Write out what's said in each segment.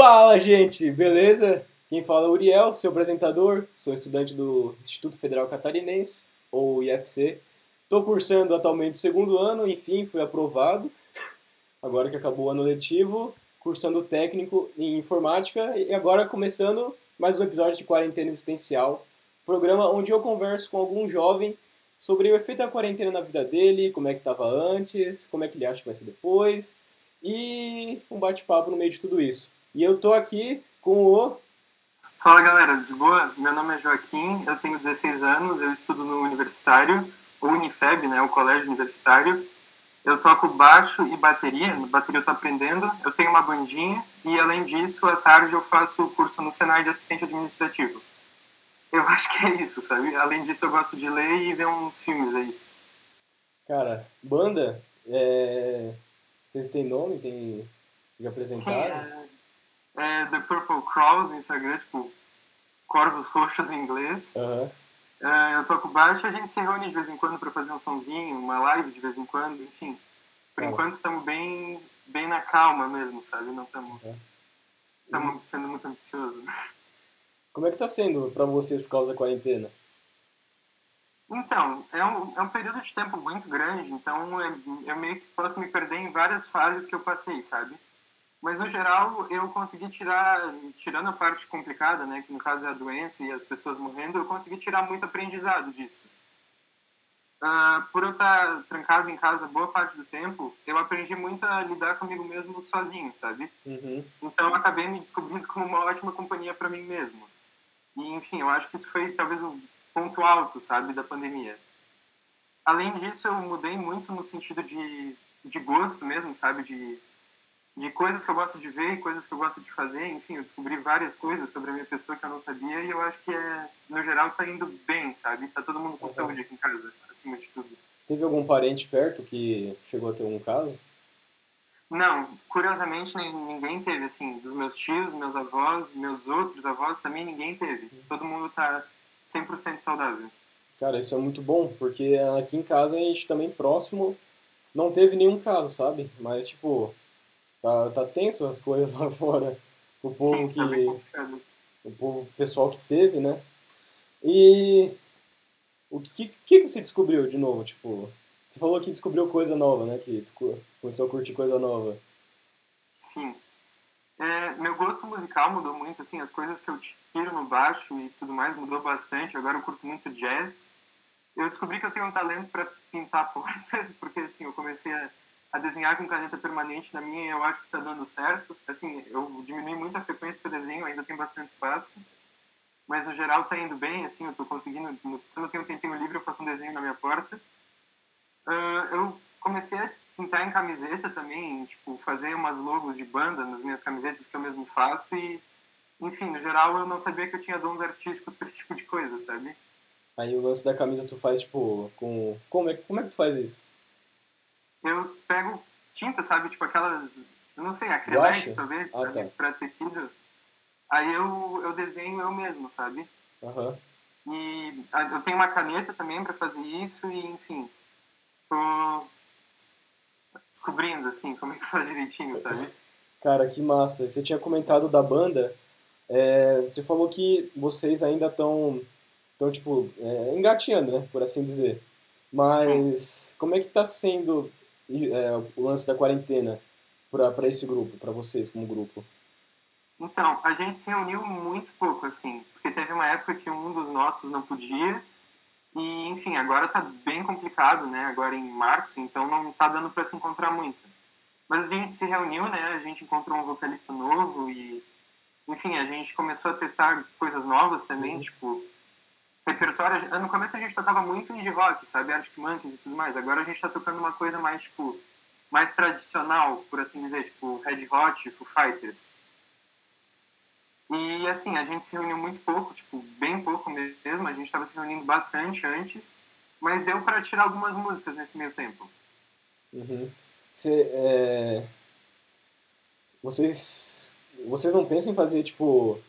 Fala, gente, beleza? Quem fala é o Uriel, seu apresentador. Sou estudante do Instituto Federal Catarinense, ou IFC. Estou cursando atualmente o segundo ano, enfim, fui aprovado. Agora que acabou o ano letivo, cursando técnico em informática e agora começando mais um episódio de Quarentena Existencial, programa onde eu converso com algum jovem sobre o efeito da quarentena na vida dele, como é que estava antes, como é que ele acha que vai ser depois e um bate-papo no meio de tudo isso. E eu tô aqui com o. Fala galera, de boa? Meu nome é Joaquim, eu tenho 16 anos, eu estudo no Universitário, o Unifeb, né, o Colégio Universitário. Eu toco baixo e bateria, bateria eu tô aprendendo, eu tenho uma bandinha e além disso, à tarde eu faço o curso no Senai de assistente administrativo. Eu acho que é isso, sabe? Além disso, eu gosto de ler e ver uns filmes aí. Cara, banda, é... vocês têm nome? Tem... Já apresentaram? Sim, é, é The Purple Crows no Instagram, tipo, Corvos Roxos em inglês. Uhum. É, eu toco baixo a gente se reúne de vez em quando para fazer um sonzinho, uma live de vez em quando, enfim. Por enquanto estamos bem, bem na calma mesmo, sabe? Não estamos uhum. sendo muito ambiciosos. Como é que tá sendo para vocês por causa da quarentena? Então, é um, é um período de tempo muito grande, então eu, eu meio que posso me perder em várias fases que eu passei, sabe? Mas, no geral, eu consegui tirar, tirando a parte complicada, né, que no caso é a doença e as pessoas morrendo, eu consegui tirar muito aprendizado disso. Uh, por eu estar trancado em casa boa parte do tempo, eu aprendi muito a lidar comigo mesmo sozinho, sabe? Uhum. Então, eu acabei me descobrindo como uma ótima companhia para mim mesmo. E, enfim, eu acho que isso foi talvez o ponto alto, sabe, da pandemia. Além disso, eu mudei muito no sentido de, de gosto mesmo, sabe, de de coisas que eu gosto de ver, coisas que eu gosto de fazer, enfim, eu descobri várias coisas sobre a minha pessoa que eu não sabia e eu acho que é, no geral tá indo bem, sabe? Tá todo mundo com uhum. saúde aqui em casa, acima de tudo. Teve algum parente perto que chegou a ter um caso? Não, curiosamente ninguém teve, assim, dos meus tios, meus avós, meus outros avós também ninguém teve. Uhum. Todo mundo tá 100% saudável. Cara, isso é muito bom, porque aqui em casa a gente também próximo não teve nenhum caso, sabe? Mas, tipo, Tá, tá tenso as coisas lá fora. O povo Sim, que. Tá o povo pessoal que teve, né? E. O que, que você descobriu de novo? Tipo, você falou que descobriu coisa nova, né? Que tu começou a curtir coisa nova. Sim. É, meu gosto musical mudou muito, assim, as coisas que eu tiro no baixo e tudo mais mudou bastante. Agora eu curto muito jazz. Eu descobri que eu tenho um talento para pintar a porta, porque assim, eu comecei a a desenhar com caneta permanente na minha eu acho que está dando certo. Assim, eu diminui muito a frequência que eu desenho, ainda tem bastante espaço, mas no geral está indo bem, assim, eu estou conseguindo, quando eu tenho um tempinho livre eu faço um desenho na minha porta. Uh, eu comecei a pintar em camiseta também, tipo, fazer umas logos de banda nas minhas camisetas que eu mesmo faço e, enfim, no geral eu não sabia que eu tinha dons artísticos para esse tipo de coisa, sabe? Aí o lance da camisa tu faz, tipo, com... Como é, como é que tu faz isso? Eu pego tinta, sabe? Tipo aquelas, eu não sei, acrylex, talvez, ah, sabe? Tá. Pra tecido. Aí eu, eu desenho eu mesmo, sabe? Uhum. E eu tenho uma caneta também para fazer isso e, enfim, tô descobrindo, assim, como é que faz direitinho, sabe? Cara, que massa. Você tinha comentado da banda, é, você falou que vocês ainda estão, tão, tipo, é, engateando, né, por assim dizer. Mas Sim. como é que tá sendo é, o lance da quarentena para esse grupo, para vocês como grupo? Então, a gente se reuniu muito pouco, assim, porque teve uma época que um dos nossos não podia, e, enfim, agora tá bem complicado, né, agora em março, então não tá dando para se encontrar muito. Mas a gente se reuniu, né, a gente encontrou um vocalista novo e, enfim, a gente começou a testar coisas novas também, uhum. tipo, repertório. No começo a gente tocava muito indie rock, sabe? Arctic Monkeys e tudo mais. Agora a gente tá tocando uma coisa mais, tipo, mais tradicional, por assim dizer, tipo Red Hot, Foo Fighters. E assim, a gente se reuniu muito pouco, tipo, bem pouco mesmo. A gente estava se reunindo bastante antes, mas deu para tirar algumas músicas nesse meio tempo. Uhum. É... Vocês, vocês não pensam em fazer, tipo,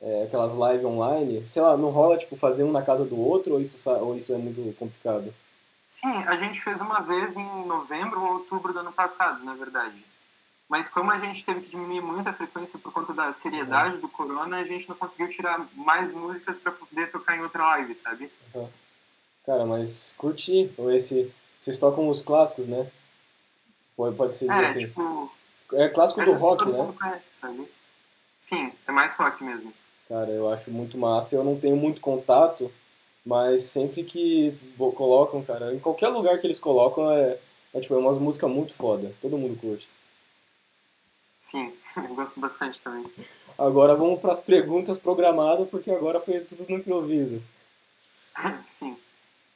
é, aquelas lives online, sei lá, não rola tipo fazer um na casa do outro ou isso, ou isso é muito complicado? Sim, a gente fez uma vez em novembro ou outubro do ano passado, na verdade. Mas como a gente teve que diminuir muito a frequência por conta da seriedade uhum. do corona, a gente não conseguiu tirar mais músicas para poder tocar em outra live, sabe? Uhum. Cara, mas curti esse... Vocês tocam os clássicos, né? Pode, pode ser é, assim. tipo... É clássico do rock, né? Conhece, sabe? Sim, é mais rock mesmo. Cara, eu acho muito massa. Eu não tenho muito contato, mas sempre que colocam, cara, em qualquer lugar que eles colocam, é, é tipo, é umas músicas muito foda. Todo mundo curte. Sim, eu gosto bastante também. Agora vamos para as perguntas programadas, porque agora foi tudo no improviso. Sim.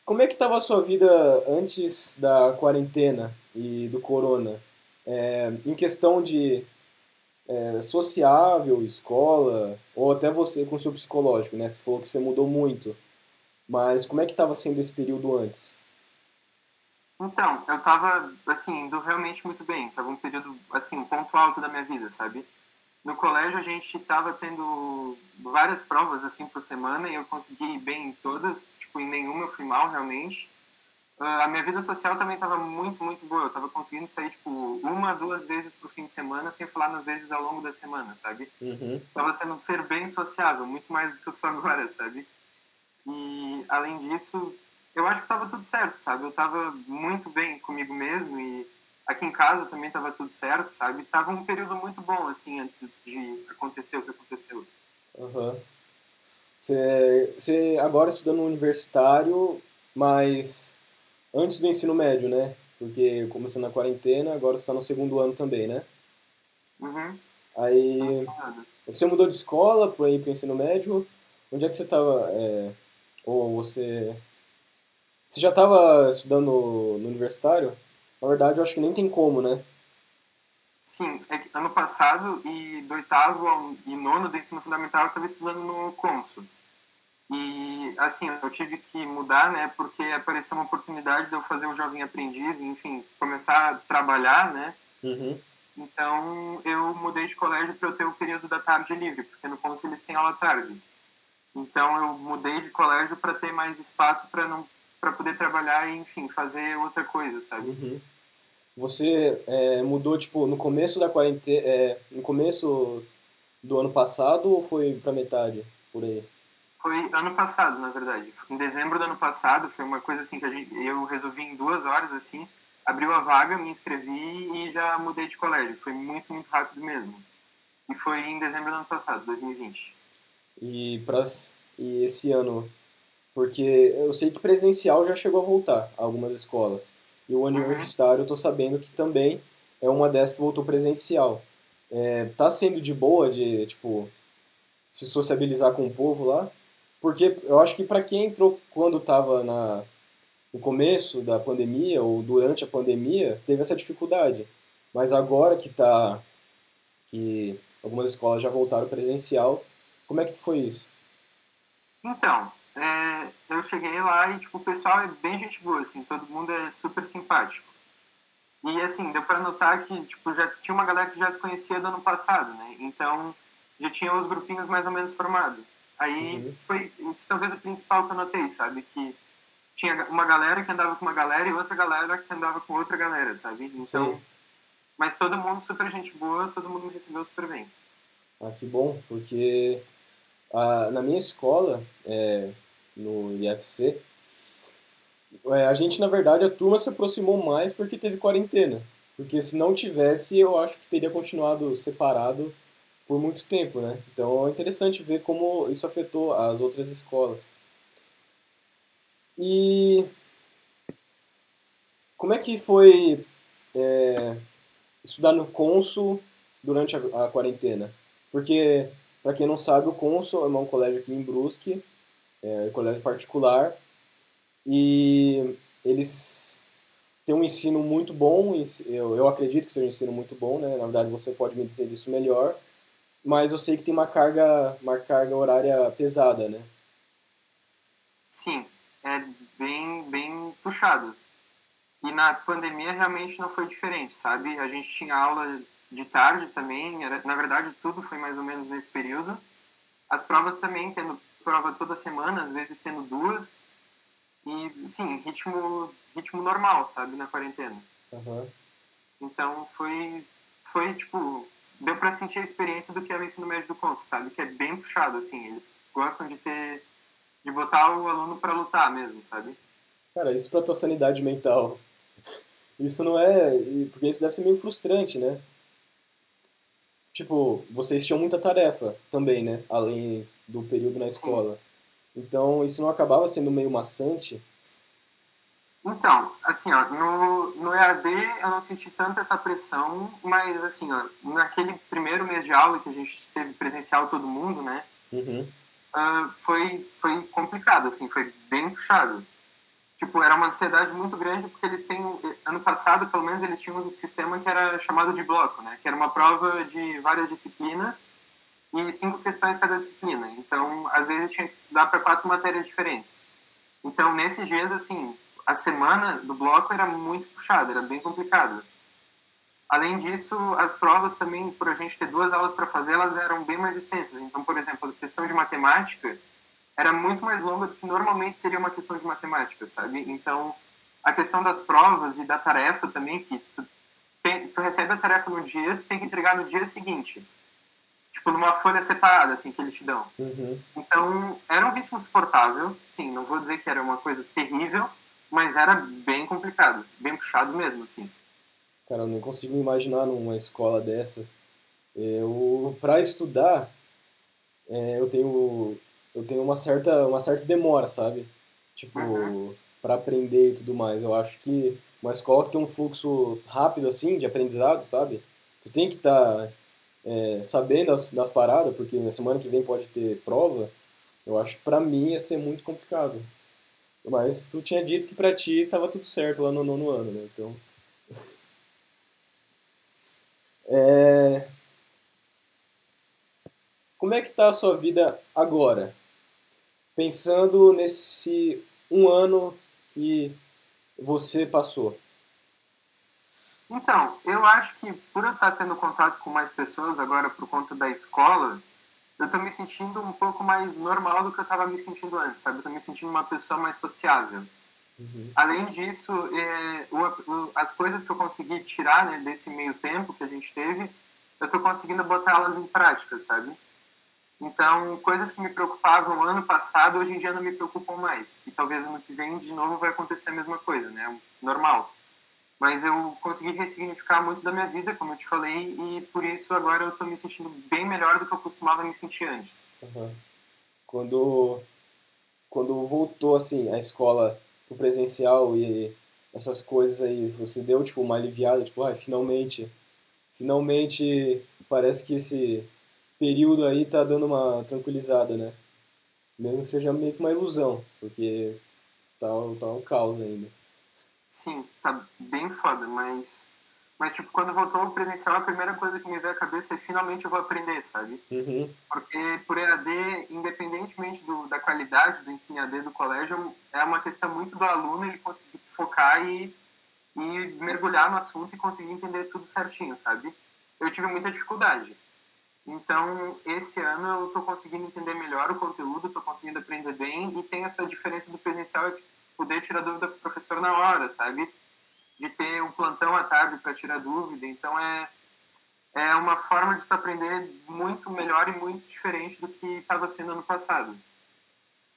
Como é que estava a sua vida antes da quarentena e do corona? É, em questão de é, sociável, escola, ou até você com seu psicológico, né? Você falou que você mudou muito. Mas como é que estava sendo esse período antes? Então, eu tava, assim, indo realmente muito bem. Tava um período, assim, um ponto alto da minha vida, sabe? No colégio a gente tava tendo várias provas, assim, por semana e eu consegui ir bem em todas. Tipo, em nenhuma eu fui mal, realmente. Uh, a minha vida social também tava muito, muito boa. Eu tava conseguindo sair, tipo, uma, duas vezes pro fim de semana, sem falar nas vezes ao longo da semana, sabe? Uhum. Tava sendo um ser bem sociável, muito mais do que eu sou agora, sabe? E, além disso, eu acho que estava tudo certo, sabe? Eu estava muito bem comigo mesmo e aqui em casa também estava tudo certo, sabe? Tava um período muito bom, assim, antes de acontecer o que aconteceu. Uhum. Você, você agora estudando no universitário, mas antes do ensino médio, né? Porque começando a quarentena, agora você está no segundo ano também, né? Uhum. Aí, você mudou de escola para ir para o ensino médio? Onde é que você estava? É, ou você você já estava estudando no universitário? Na verdade, eu acho que nem tem como, né? Sim, é ano passado e do oitavo e nono do ensino fundamental eu estava estudando no Consul. E, assim, eu tive que mudar, né, porque apareceu uma oportunidade de eu fazer o Jovem Aprendiz, enfim, começar a trabalhar, né? Uhum. Então, eu mudei de colégio para eu ter o período da tarde livre, porque no Consul eles têm aula tarde. Então, eu mudei de colégio para ter mais espaço para não para poder trabalhar e, enfim, fazer outra coisa, sabe? Uhum. Você é, mudou, tipo, no começo da quarentena, é, no começo do ano passado ou foi para metade, por aí? Foi ano passado, na verdade. Em dezembro do ano passado, foi uma coisa assim que gente, eu resolvi em duas horas, assim, abriu a vaga, me inscrevi e já mudei de colégio. Foi muito, muito rápido mesmo. E foi em dezembro do ano passado, 2020. E, pra, e esse ano porque eu sei que presencial já chegou a voltar a algumas escolas. E o universitário eu tô sabendo que também é uma dessas que voltou presencial. É, tá sendo de boa de, tipo, se sociabilizar com o povo lá? Porque eu acho que para quem entrou quando tava na, no começo da pandemia ou durante a pandemia, teve essa dificuldade. Mas agora que tá que algumas escolas já voltaram presencial, como é que foi isso? Então, é, eu cheguei lá e, tipo, o pessoal é bem gente boa, assim, todo mundo é super simpático. E, assim, deu para notar que, tipo, já tinha uma galera que já se conhecia do ano passado, né? Então, já tinha os grupinhos mais ou menos formados. Aí, uhum. foi isso talvez o principal que eu notei, sabe? Que tinha uma galera que andava com uma galera e outra galera que andava com outra galera, sabe? Então, Sim. mas todo mundo super gente boa, todo mundo me recebeu super bem. Ah, que bom, porque ah, na minha escola, é, no IFC, é, a gente, na verdade, a turma se aproximou mais porque teve quarentena. Porque se não tivesse, eu acho que teria continuado separado por muito tempo, né? Então é interessante ver como isso afetou as outras escolas. E como é que foi é, estudar no Consul durante a, a quarentena? Porque, para quem não sabe, o Consul é um colégio aqui em Brusque, é, colégio particular, e eles têm um ensino muito bom, eu, eu acredito que seja um ensino muito bom, né? na verdade você pode me dizer isso melhor, mas eu sei que tem uma carga, uma carga horária pesada, né? Sim, é bem, bem puxado. E na pandemia realmente não foi diferente, sabe? A gente tinha aula de tarde também, era, na verdade tudo foi mais ou menos nesse período. As provas também tendo prova toda semana, às vezes tendo duas. E, sim, ritmo, ritmo normal, sabe, na quarentena. Uhum. Então foi, foi, tipo, deu para sentir a experiência do que é o ensino médio do Conto, sabe? Que é bem puxado, assim, eles gostam de ter, de botar o aluno para lutar mesmo, sabe? Cara, isso pra tua sanidade mental. Isso não é. Porque isso deve ser meio frustrante, né? Tipo, vocês tinham muita tarefa também, né? Além do período na escola. Sim. Então, isso não acabava sendo meio maçante? Então, assim, ó, no, no EAD eu não senti tanto essa pressão, mas, assim, ó, naquele primeiro mês de aula que a gente teve presencial todo mundo, né? Uhum. Uh, foi, foi complicado, assim, foi bem puxado tipo, era uma ansiedade muito grande porque eles têm, ano passado, pelo menos, eles tinham um sistema que era chamado de bloco, né? Que era uma prova de várias disciplinas e cinco questões cada disciplina. Então, às vezes tinha que estudar para quatro matérias diferentes. Então, nesses dias, assim, a semana do bloco era muito puxada, era bem complicado. Além disso, as provas também, por a gente ter duas aulas para fazer, elas eram bem mais extensas. Então, por exemplo, a questão de matemática, era muito mais longa do que normalmente seria uma questão de matemática, sabe? Então, a questão das provas e da tarefa também, que tu, tem, tu recebe a tarefa no dia, tu tem que entregar no dia seguinte. Tipo, numa folha separada, assim, que eles te dão. Uhum. Então, era um ritmo suportável. Sim, não vou dizer que era uma coisa terrível, mas era bem complicado, bem puxado mesmo, assim. Cara, eu nem consigo imaginar numa escola dessa. Eu, para estudar, é, eu tenho eu tenho uma certa, uma certa demora, sabe? Tipo, uhum. para aprender e tudo mais. Eu acho que uma escola que tem um fluxo rápido, assim, de aprendizado, sabe? Tu tem que estar tá, é, sabendo das, das paradas, porque na semana que vem pode ter prova. Eu acho que pra mim ia ser muito complicado. Mas tu tinha dito que pra ti tava tudo certo lá no nono ano, né? Então. é... Como é que tá a sua vida agora? pensando nesse um ano que você passou? Então, eu acho que por eu estar tendo contato com mais pessoas agora por conta da escola, eu estou me sentindo um pouco mais normal do que eu estava me sentindo antes, sabe? Eu estou me sentindo uma pessoa mais sociável. Uhum. Além disso, é, o, o, as coisas que eu consegui tirar né, desse meio tempo que a gente teve, eu estou conseguindo botá-las em prática, sabe? Então, coisas que me preocupavam ano passado, hoje em dia não me preocupam mais. E talvez ano que vem, de novo, vai acontecer a mesma coisa, né? Normal. Mas eu consegui ressignificar muito da minha vida, como eu te falei, e por isso agora eu estou me sentindo bem melhor do que eu costumava me sentir antes. Uhum. Quando, quando voltou, assim, a escola pro presencial e essas coisas aí, você deu, tipo, uma aliviada, tipo, ah, finalmente, finalmente parece que esse período aí tá dando uma tranquilizada, né? Mesmo que seja meio que uma ilusão, porque tá, tá um caos ainda. Sim, tá bem foda, mas. Mas, tipo, quando voltou o presencial, a primeira coisa que me veio à cabeça é finalmente eu vou aprender, sabe? Uhum. Porque por EAD, independentemente do, da qualidade do ensino EAD do colégio, é uma questão muito do aluno ele conseguir focar e, e mergulhar no assunto e conseguir entender tudo certinho, sabe? Eu tive muita dificuldade. Então, esse ano eu estou conseguindo entender melhor o conteúdo, estou conseguindo aprender bem e tem essa diferença do presencial é poder tirar dúvida com o professor na hora, sabe? De ter um plantão à tarde para tirar dúvida. Então, é, é uma forma de se aprender muito melhor e muito diferente do que estava sendo ano passado.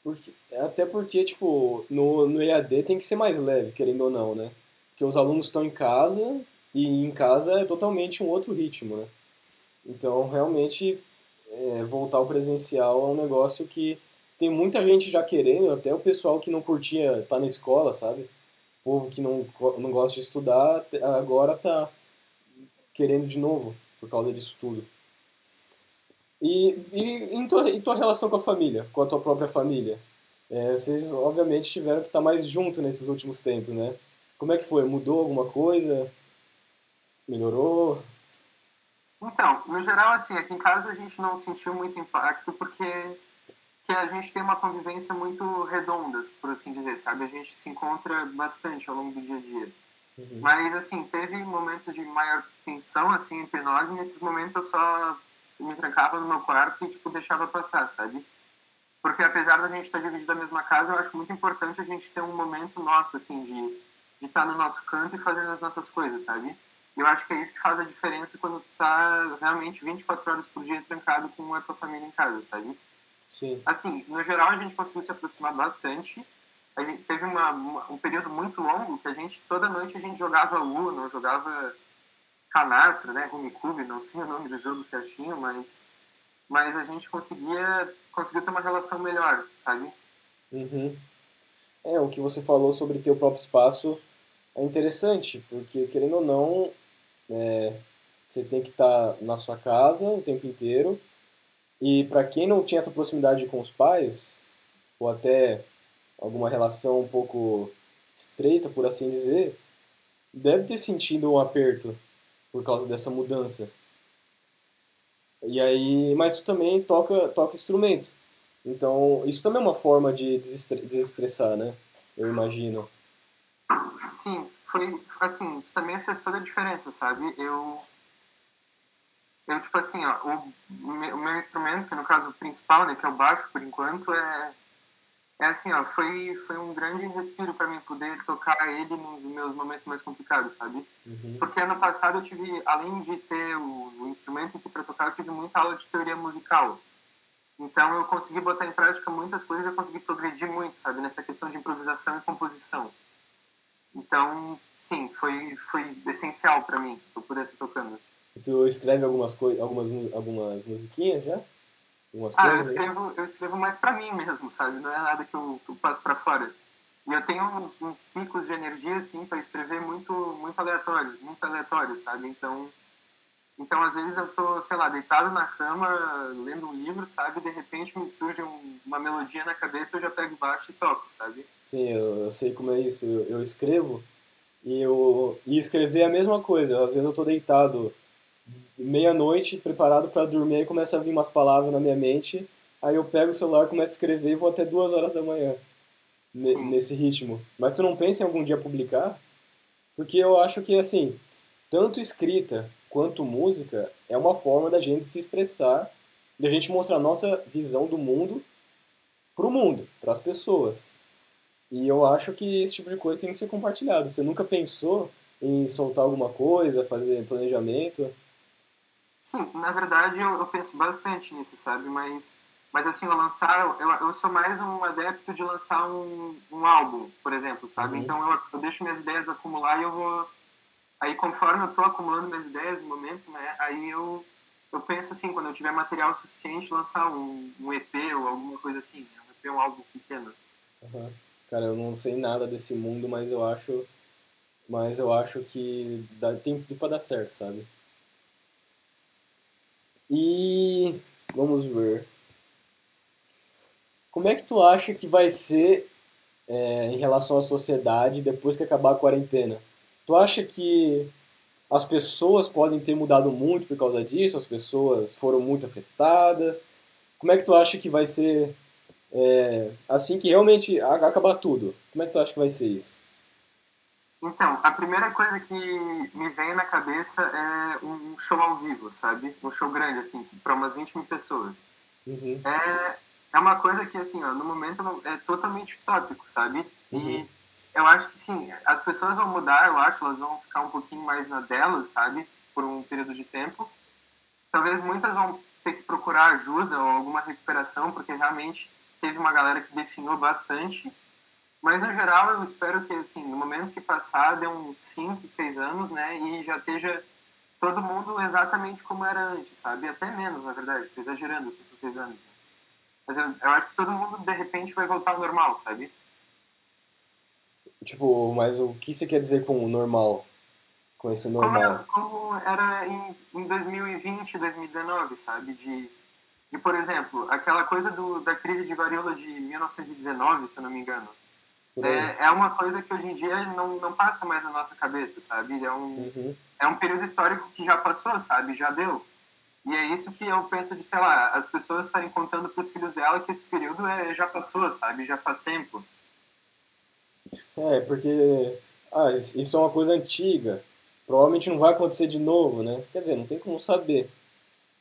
Porque, até porque, tipo, no, no EAD tem que ser mais leve, querendo ou não, né? Porque os alunos estão em casa e em casa é totalmente um outro ritmo, né? Então, realmente, é, voltar ao presencial é um negócio que tem muita gente já querendo, até o pessoal que não curtia tá na escola, sabe? O povo que não, não gosta de estudar, agora tá querendo de novo, por causa disso tudo. E, e em, tua, em tua relação com a família, com a tua própria família? É, vocês, obviamente, tiveram que estar tá mais junto nesses últimos tempos, né? Como é que foi? Mudou alguma coisa? Melhorou? Então, no geral, assim, aqui em casa a gente não sentiu muito impacto porque que a gente tem uma convivência muito redonda, por assim dizer, sabe? A gente se encontra bastante ao longo do dia a dia. Uhum. Mas, assim, teve momentos de maior tensão, assim, entre nós e nesses momentos eu só me trancava no meu quarto e, tipo, deixava passar, sabe? Porque apesar da gente estar dividido na mesma casa, eu acho muito importante a gente ter um momento nosso, assim, de, de estar no nosso canto e fazendo as nossas coisas, sabe? eu acho que é isso que faz a diferença quando tu tá realmente 24 horas por dia trancado com a tua família em casa, sabe? Sim. Assim, no geral a gente conseguiu se aproximar bastante. A gente teve uma, uma, um período muito longo que a gente, toda noite a gente jogava Uno, jogava canastra, né, Rumicube, não sei o nome do jogo certinho, mas, mas a gente conseguia, conseguiu ter uma relação melhor, sabe? Uhum. É, o que você falou sobre ter o próprio espaço é interessante, porque querendo ou não, é, você tem que estar na sua casa o tempo inteiro. E para quem não tinha essa proximidade com os pais, ou até alguma relação um pouco estreita, por assim dizer, deve ter sentido um aperto por causa dessa mudança. E aí, mas tu também toca, toca instrumento. Então, isso também é uma forma de desestressar, né? Eu imagino. Sim, foi assim, isso também fez toda a diferença, sabe? Eu eu tipo assim, ó, o, o meu instrumento, que no caso o principal, né, que é o baixo por enquanto, é é assim, ó, foi foi um grande respiro para mim poder tocar ele nos meus momentos mais complicados, sabe? Uhum. Porque ano passado eu tive, além de ter o, o instrumento em si para tocar, eu tive muita aula de teoria musical. Então eu consegui botar em prática muitas coisas, eu consegui progredir muito, sabe, nessa questão de improvisação e composição. Então, sim, foi foi essencial para mim eu poder estar tocando. Tu escreve algumas coisas, algumas algumas musiquinhas já? Algumas ah, eu escrevo, eu escrevo mais para mim mesmo, sabe? Não é nada que eu, que eu passo para fora. E eu tenho uns, uns picos de energia assim para escrever muito muito aleatório, muito aleatório, sabe? Então, então, às vezes eu tô, sei lá, deitado na cama, lendo um livro, sabe? De repente me surge um, uma melodia na cabeça, eu já pego baixo e toco, sabe? Sim, eu, eu sei como é isso. Eu, eu, escrevo e eu e escrever é a mesma coisa. Às vezes eu tô deitado meia-noite, preparado para dormir, e começa a vir umas palavras na minha mente. Aí eu pego o celular, começo a escrever e vou até duas horas da manhã nesse ritmo. Mas tu não pensa em algum dia publicar? Porque eu acho que, assim, tanto escrita quanto música é uma forma da gente se expressar, da gente mostrar a nossa visão do mundo para o mundo, para as pessoas. E eu acho que esse tipo de coisa tem que ser compartilhado. Você nunca pensou em soltar alguma coisa, fazer planejamento? Sim, na verdade eu, eu penso bastante nisso, sabe? Mas, mas assim, eu lançar, eu, eu sou mais um adepto de lançar um, um álbum, por exemplo, sabe? Uhum. Então eu, eu deixo minhas ideias acumular e eu vou Aí, conforme eu estou acumulando minhas ideias no momento, né, aí eu, eu penso assim, quando eu tiver material suficiente, lançar um, um EP ou alguma coisa assim, né, um EP, um álbum pequeno. Uhum. Cara, eu não sei nada desse mundo, mas eu acho, mas eu acho que dá, tem tudo para dar certo, sabe? E vamos ver. Como é que tu acha que vai ser é, em relação à sociedade depois que acabar a quarentena? Tu acha que as pessoas podem ter mudado muito por causa disso? As pessoas foram muito afetadas? Como é que tu acha que vai ser é, assim que realmente acabar tudo? Como é que tu acha que vai ser isso? Então, a primeira coisa que me vem na cabeça é um show ao vivo, sabe? Um show grande, assim, para umas 20 mil pessoas. Uhum. É, é uma coisa que, assim, ó, no momento é totalmente utópico, sabe? Uhum. E eu acho que sim, as pessoas vão mudar, eu acho, elas vão ficar um pouquinho mais na delas, sabe? Por um período de tempo. Talvez muitas vão ter que procurar ajuda ou alguma recuperação, porque realmente teve uma galera que definhou bastante. Mas, no geral, eu espero que, assim, no momento que passar, dê uns 5, 6 anos, né? E já esteja todo mundo exatamente como era antes, sabe? Até menos, na verdade. Estou exagerando, 5, 6 anos. Mas eu, eu acho que todo mundo, de repente, vai voltar ao normal, sabe? Tipo, mas o que você quer dizer com normal? Com esse normal? Como, como era em, em 2020, 2019, sabe? De, de, por exemplo, aquela coisa do, da crise de varíola de 1919, se eu não me engano. É, é uma coisa que hoje em dia não, não passa mais na nossa cabeça, sabe? É um, uhum. é um período histórico que já passou, sabe? Já deu. E é isso que eu penso de, sei lá, as pessoas estarem contando para os filhos dela que esse período é, já passou, sabe? Já faz tempo. É, porque ah, isso é uma coisa antiga. Provavelmente não vai acontecer de novo, né? Quer dizer, não tem como saber.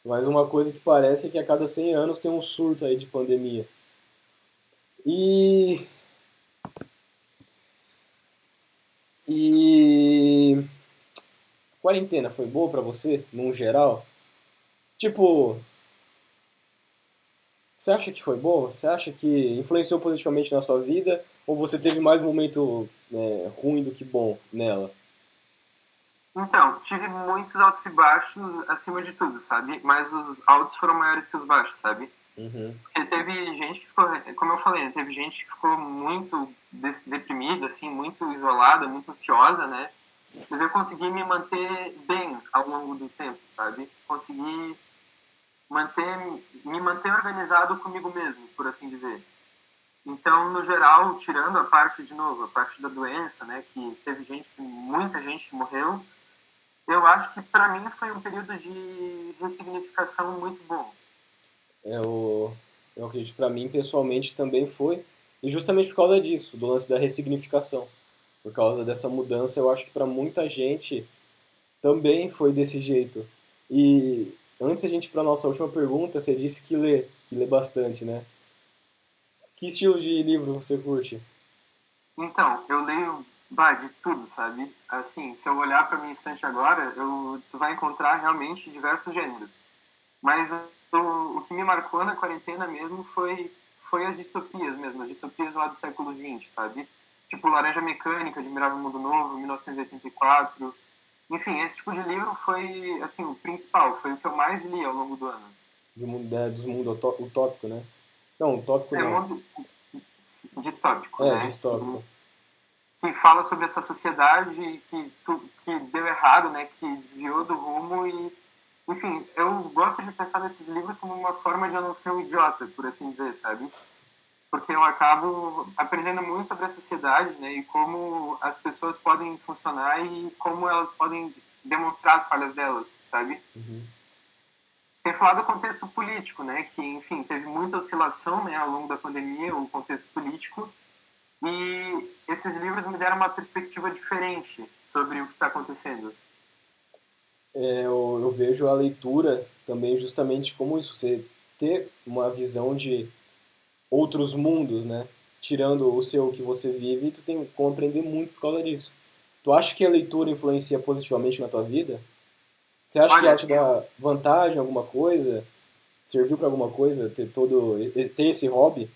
Mas uma coisa que parece é que a cada 100 anos tem um surto aí de pandemia. E. E. quarentena foi boa para você, num geral? Tipo, você acha que foi boa? Você acha que influenciou positivamente na sua vida? Ou você teve mais momento é, ruim do que bom nela? Então, tive muitos altos e baixos acima de tudo, sabe? Mas os altos foram maiores que os baixos, sabe? Uhum. Porque teve gente que ficou, como eu falei, teve gente que ficou muito deprimida, assim, muito isolada, muito ansiosa, né? Mas eu consegui me manter bem ao longo do tempo, sabe? Consegui manter, me manter organizado comigo mesmo, por assim dizer. Então, no geral, tirando a parte, de novo, a parte da doença, né, que teve gente, muita gente que morreu, eu acho que para mim foi um período de ressignificação muito bom. Eu, eu acredito para mim, pessoalmente, também foi. E justamente por causa disso, do lance da ressignificação. Por causa dessa mudança, eu acho que para muita gente também foi desse jeito. E antes a gente para nossa última pergunta, você disse que lê, que lê bastante, né? Que estilo de livro você curte? Então, eu leio bah, de tudo, sabe? Assim, se eu olhar para minha estante agora, eu, tu vai encontrar realmente diversos gêneros. Mas o, o que me marcou na quarentena mesmo foi, foi as distopias mesmo, as distopias lá do século XX, sabe? Tipo Laranja Mecânica, Admirável Mundo Novo, 1984. Enfim, esse tipo de livro foi, assim, o principal, foi o que eu mais li ao longo do ano. Do mundo, é, dos mundos utópico, né? Não, utópico é, não. Mundo distópico, é, né? distópico. Que, que fala sobre essa sociedade que, que deu errado, né? Que desviou do rumo e enfim, eu gosto de pensar nesses livros como uma forma de eu não ser um idiota, por assim dizer, sabe? Porque eu acabo aprendendo muito sobre a sociedade, né? E como as pessoas podem funcionar e como elas podem demonstrar as falhas delas, sabe? Uhum. Sem falar do contexto político, né? Que, enfim, teve muita oscilação né, ao longo da pandemia, o contexto político. E esses livros me deram uma perspectiva diferente sobre o que está acontecendo eu, eu, vejo a leitura também justamente como isso, você ter uma visão de outros mundos, né? Tirando o seu que você vive, tu tem como aprender muito por causa disso. Tu acha que a leitura influencia positivamente na tua vida? Você acha Olha, que ela te dá vantagem alguma coisa? Serviu para alguma coisa ter todo ter esse hobby?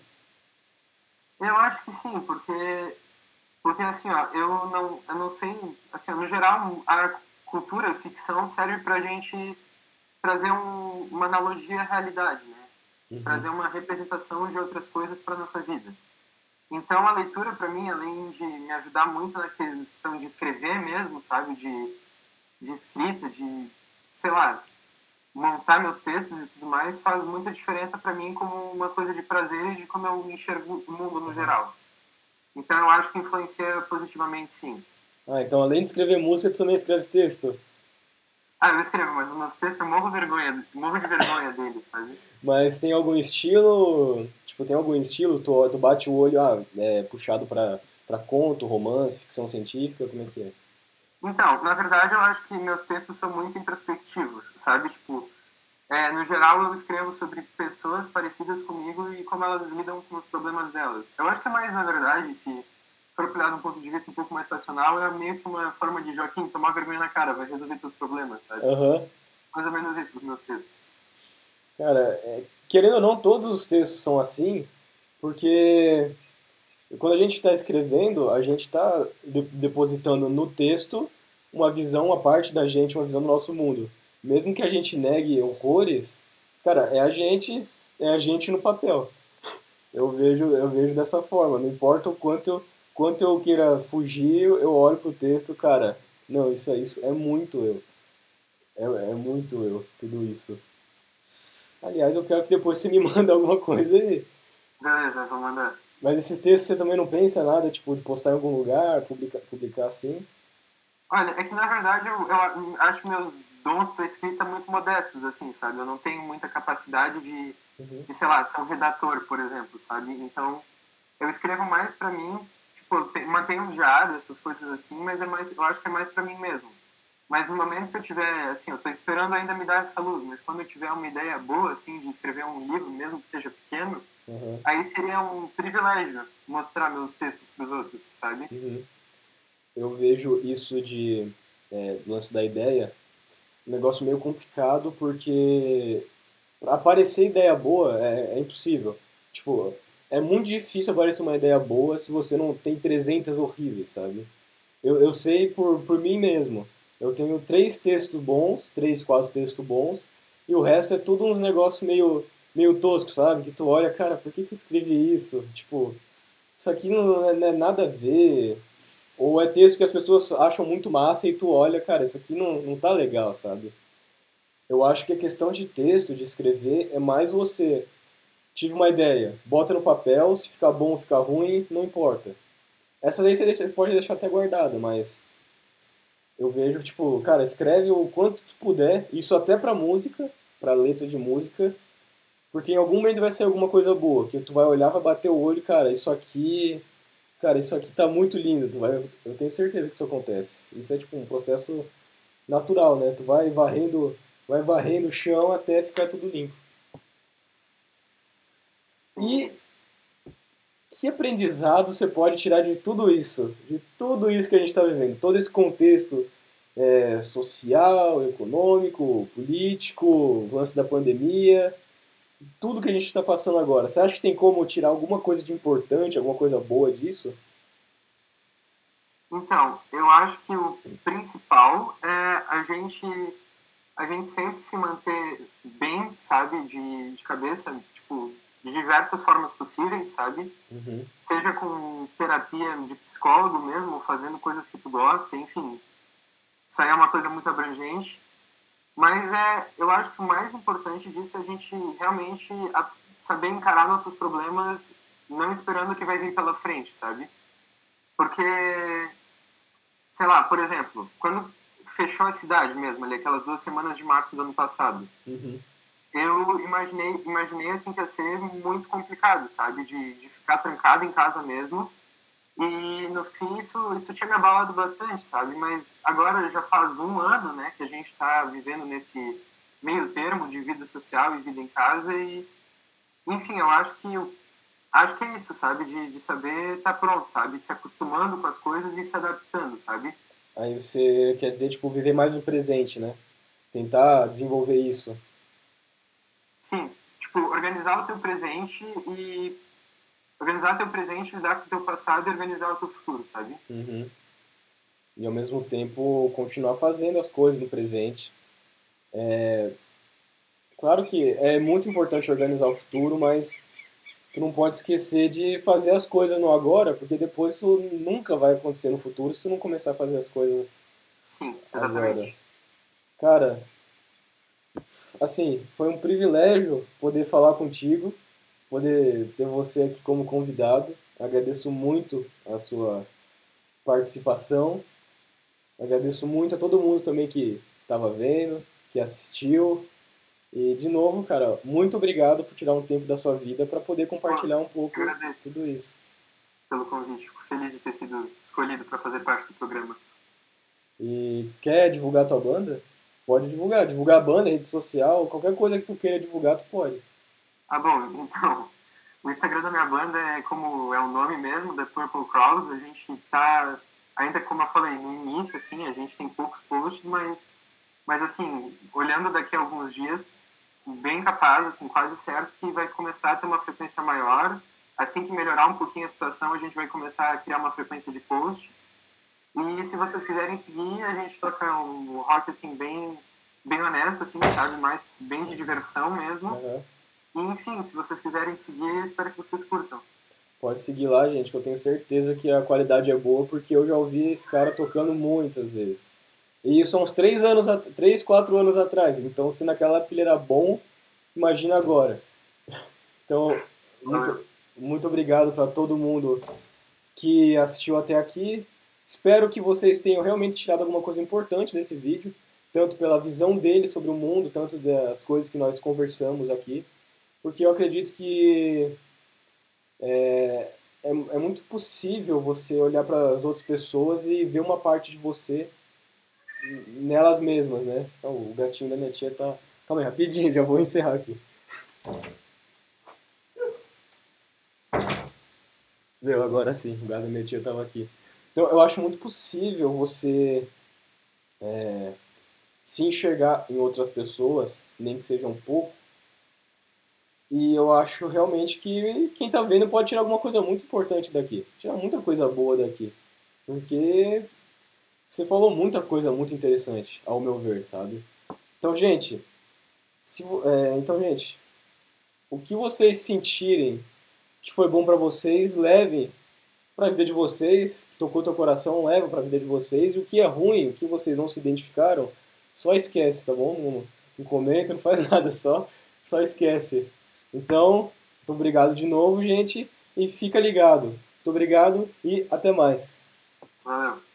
Eu acho que sim, porque porque assim, ó, eu não eu não sei, assim, no geral, a cultura, ficção, serve para a gente trazer um, uma analogia à realidade, né? Uhum. Trazer uma representação de outras coisas para nossa vida. Então, a leitura, para mim, além de me ajudar muito na questão de escrever mesmo, sabe? De, de escrita, de, sei lá, montar meus textos e tudo mais, faz muita diferença para mim como uma coisa de prazer e de como eu enxergo o mundo no geral. Então, eu acho que influencia positivamente, sim. Ah, então além de escrever música, tu também escreve texto? Ah, eu escrevo, mas os meus textos eu morro, vergonha, morro de vergonha dele, sabe? Mas tem algum estilo, tipo, tem algum estilo, tu, tu bate o olho, ah, é puxado pra, pra conto, romance, ficção científica, como é que é? Então, na verdade eu acho que meus textos são muito introspectivos, sabe? Tipo, é, no geral eu escrevo sobre pessoas parecidas comigo e como elas lidam com os problemas delas. Eu acho que é mais, na verdade, se for olhar de um ponto de vista um pouco mais racional, é meio que uma forma de Joaquim tomar vergonha na cara, vai resolver teus problemas, sabe? Uhum. Mais ou menos isso, os meus textos. Cara, é, querendo ou não, todos os textos são assim, porque quando a gente está escrevendo, a gente está de depositando no texto uma visão, uma parte da gente, uma visão do nosso mundo. Mesmo que a gente negue horrores, cara, é a gente, é a gente no papel. Eu vejo, eu vejo dessa forma, não importa o quanto eu quanto eu queira fugir, eu olho pro texto, cara, não, isso é, isso é muito eu. É, é muito eu, tudo isso. Aliás, eu quero que depois você me mande alguma coisa aí. Beleza, vou mandar. Mas esses textos você também não pensa nada, tipo, de postar em algum lugar, publicar, publicar assim? Olha, é que na verdade eu, eu acho meus dons para escrita muito modestos, assim, sabe? Eu não tenho muita capacidade de, uhum. de sei lá, ser um redator, por exemplo, sabe? Então, eu escrevo mais para mim tipo, mantenho um diário, essas coisas assim, mas é mais, eu acho que é mais para mim mesmo. Mas no momento que eu tiver, assim, eu tô esperando ainda me dar essa luz, mas quando eu tiver uma ideia boa, assim, de escrever um livro, mesmo que seja pequeno, uhum. aí seria um privilégio mostrar meus textos para os outros, sabe? Uhum. Eu vejo isso de é, lance da ideia, um negócio meio complicado, porque pra aparecer ideia boa é, é impossível. Tipo, é muito difícil aparecer uma ideia boa se você não tem 300 horríveis, sabe? Eu, eu sei por, por mim mesmo. Eu tenho três textos bons, três, quatro textos bons, e o resto é tudo uns negócios meio, meio tosco, sabe? Que tu olha, cara, por que, que eu escrevi isso? Tipo, isso aqui não é, não é nada a ver. Ou é texto que as pessoas acham muito massa e tu olha, cara, isso aqui não, não tá legal, sabe? Eu acho que a questão de texto, de escrever, é mais você. Tive uma ideia, bota no papel, se ficar bom ou ficar ruim, não importa. Essa daí você deixa, pode deixar até guardado, mas eu vejo, tipo, cara, escreve o quanto tu puder, isso até pra música, pra letra de música, porque em algum momento vai ser alguma coisa boa, que tu vai olhar, vai bater o olho, cara, isso aqui, cara, isso aqui tá muito lindo, tu vai, eu tenho certeza que isso acontece. Isso é tipo um processo natural, né? Tu vai varrendo, vai varrendo o chão até ficar tudo limpo. E que aprendizado você pode tirar de tudo isso? De tudo isso que a gente está vivendo? Todo esse contexto é, social, econômico, político, lance da pandemia, tudo que a gente está passando agora. Você acha que tem como tirar alguma coisa de importante, alguma coisa boa disso? Então, eu acho que o principal é a gente a gente sempre se manter bem, sabe, de, de cabeça, tipo, de diversas formas possíveis, sabe? Uhum. Seja com terapia de psicólogo mesmo, fazendo coisas que tu gosta, enfim. Isso aí é uma coisa muito abrangente. Mas é, eu acho que o mais importante disso é a gente realmente saber encarar nossos problemas não esperando o que vai vir pela frente, sabe? Porque, sei lá, por exemplo, quando fechou a cidade mesmo, ali, aquelas duas semanas de março do ano passado, Uhum. Eu imaginei, imaginei assim que ia ser muito complicado, sabe? De, de ficar trancado em casa mesmo. E no fim isso, isso tinha me abalado bastante, sabe? Mas agora já faz um ano, né, que a gente está vivendo nesse meio termo de vida social e vida em casa e, enfim, eu acho que eu, acho que é isso, sabe? De, de saber estar tá pronto, sabe? Se acostumando com as coisas e se adaptando, sabe? Aí você quer dizer, tipo, viver mais no presente, né? Tentar desenvolver isso. Sim, tipo, organizar o teu presente e organizar o teu presente, lidar com o teu passado e organizar o teu futuro, sabe? Uhum. E ao mesmo tempo continuar fazendo as coisas no presente. É... Claro que é muito importante organizar o futuro, mas tu não pode esquecer de fazer as coisas no agora, porque depois tu nunca vai acontecer no futuro se tu não começar a fazer as coisas Sim, exatamente. agora. Cara, assim, foi um privilégio poder falar contigo, poder ter você aqui como convidado. Agradeço muito a sua participação. Agradeço muito a todo mundo também que estava vendo, que assistiu. E, de novo, cara, muito obrigado por tirar um tempo da sua vida para poder compartilhar um pouco tudo isso. pelo convite. Fico feliz de ter sido escolhido para fazer parte do programa. E quer divulgar tua banda? Pode divulgar. Divulgar a banda, rede social, qualquer coisa que tu queira divulgar, tu pode. Ah, bom, então, o Instagram da minha banda é como é o nome mesmo, The Purple Crows. A gente tá, ainda como eu falei, no início, assim, a gente tem poucos posts, mas, mas assim, olhando daqui a alguns dias, bem capaz, assim, quase certo que vai começar a ter uma frequência maior. Assim que melhorar um pouquinho a situação, a gente vai começar a criar uma frequência de posts. E se vocês quiserem seguir, a gente toca um rock, assim, bem, bem honesto, assim, sabe? Mais bem de diversão mesmo. Aham. E, enfim, se vocês quiserem seguir, eu espero que vocês curtam. Pode seguir lá, gente, que eu tenho certeza que a qualidade é boa, porque eu já ouvi esse cara tocando muitas vezes. E isso há uns 3 anos, 3, 4 anos atrás. Então, se naquela época ele era bom, imagina agora. Então, muito, muito obrigado para todo mundo que assistiu até aqui. Espero que vocês tenham realmente tirado alguma coisa importante desse vídeo, tanto pela visão dele sobre o mundo, tanto das coisas que nós conversamos aqui, porque eu acredito que é, é, é muito possível você olhar para as outras pessoas e ver uma parte de você nelas mesmas, né? Então, o gatinho da minha tia tá. Calma aí, rapidinho, já vou encerrar aqui. Deu, agora sim, o gato da minha tia tava aqui. Então, eu acho muito possível você é, se enxergar em outras pessoas, nem que seja um pouco. E eu acho realmente que quem tá vendo pode tirar alguma coisa muito importante daqui. Tirar muita coisa boa daqui. Porque você falou muita coisa muito interessante, ao meu ver, sabe? Então, gente, se, é, então, gente, o que vocês sentirem que foi bom para vocês, levem para a vida de vocês, que tocou teu coração, leva para a vida de vocês. E o que é ruim, o que vocês não se identificaram, só esquece, tá bom? Não, não comenta, não faz nada, só, só esquece. Então, muito obrigado de novo, gente, e fica ligado. Muito obrigado e até mais. Valeu.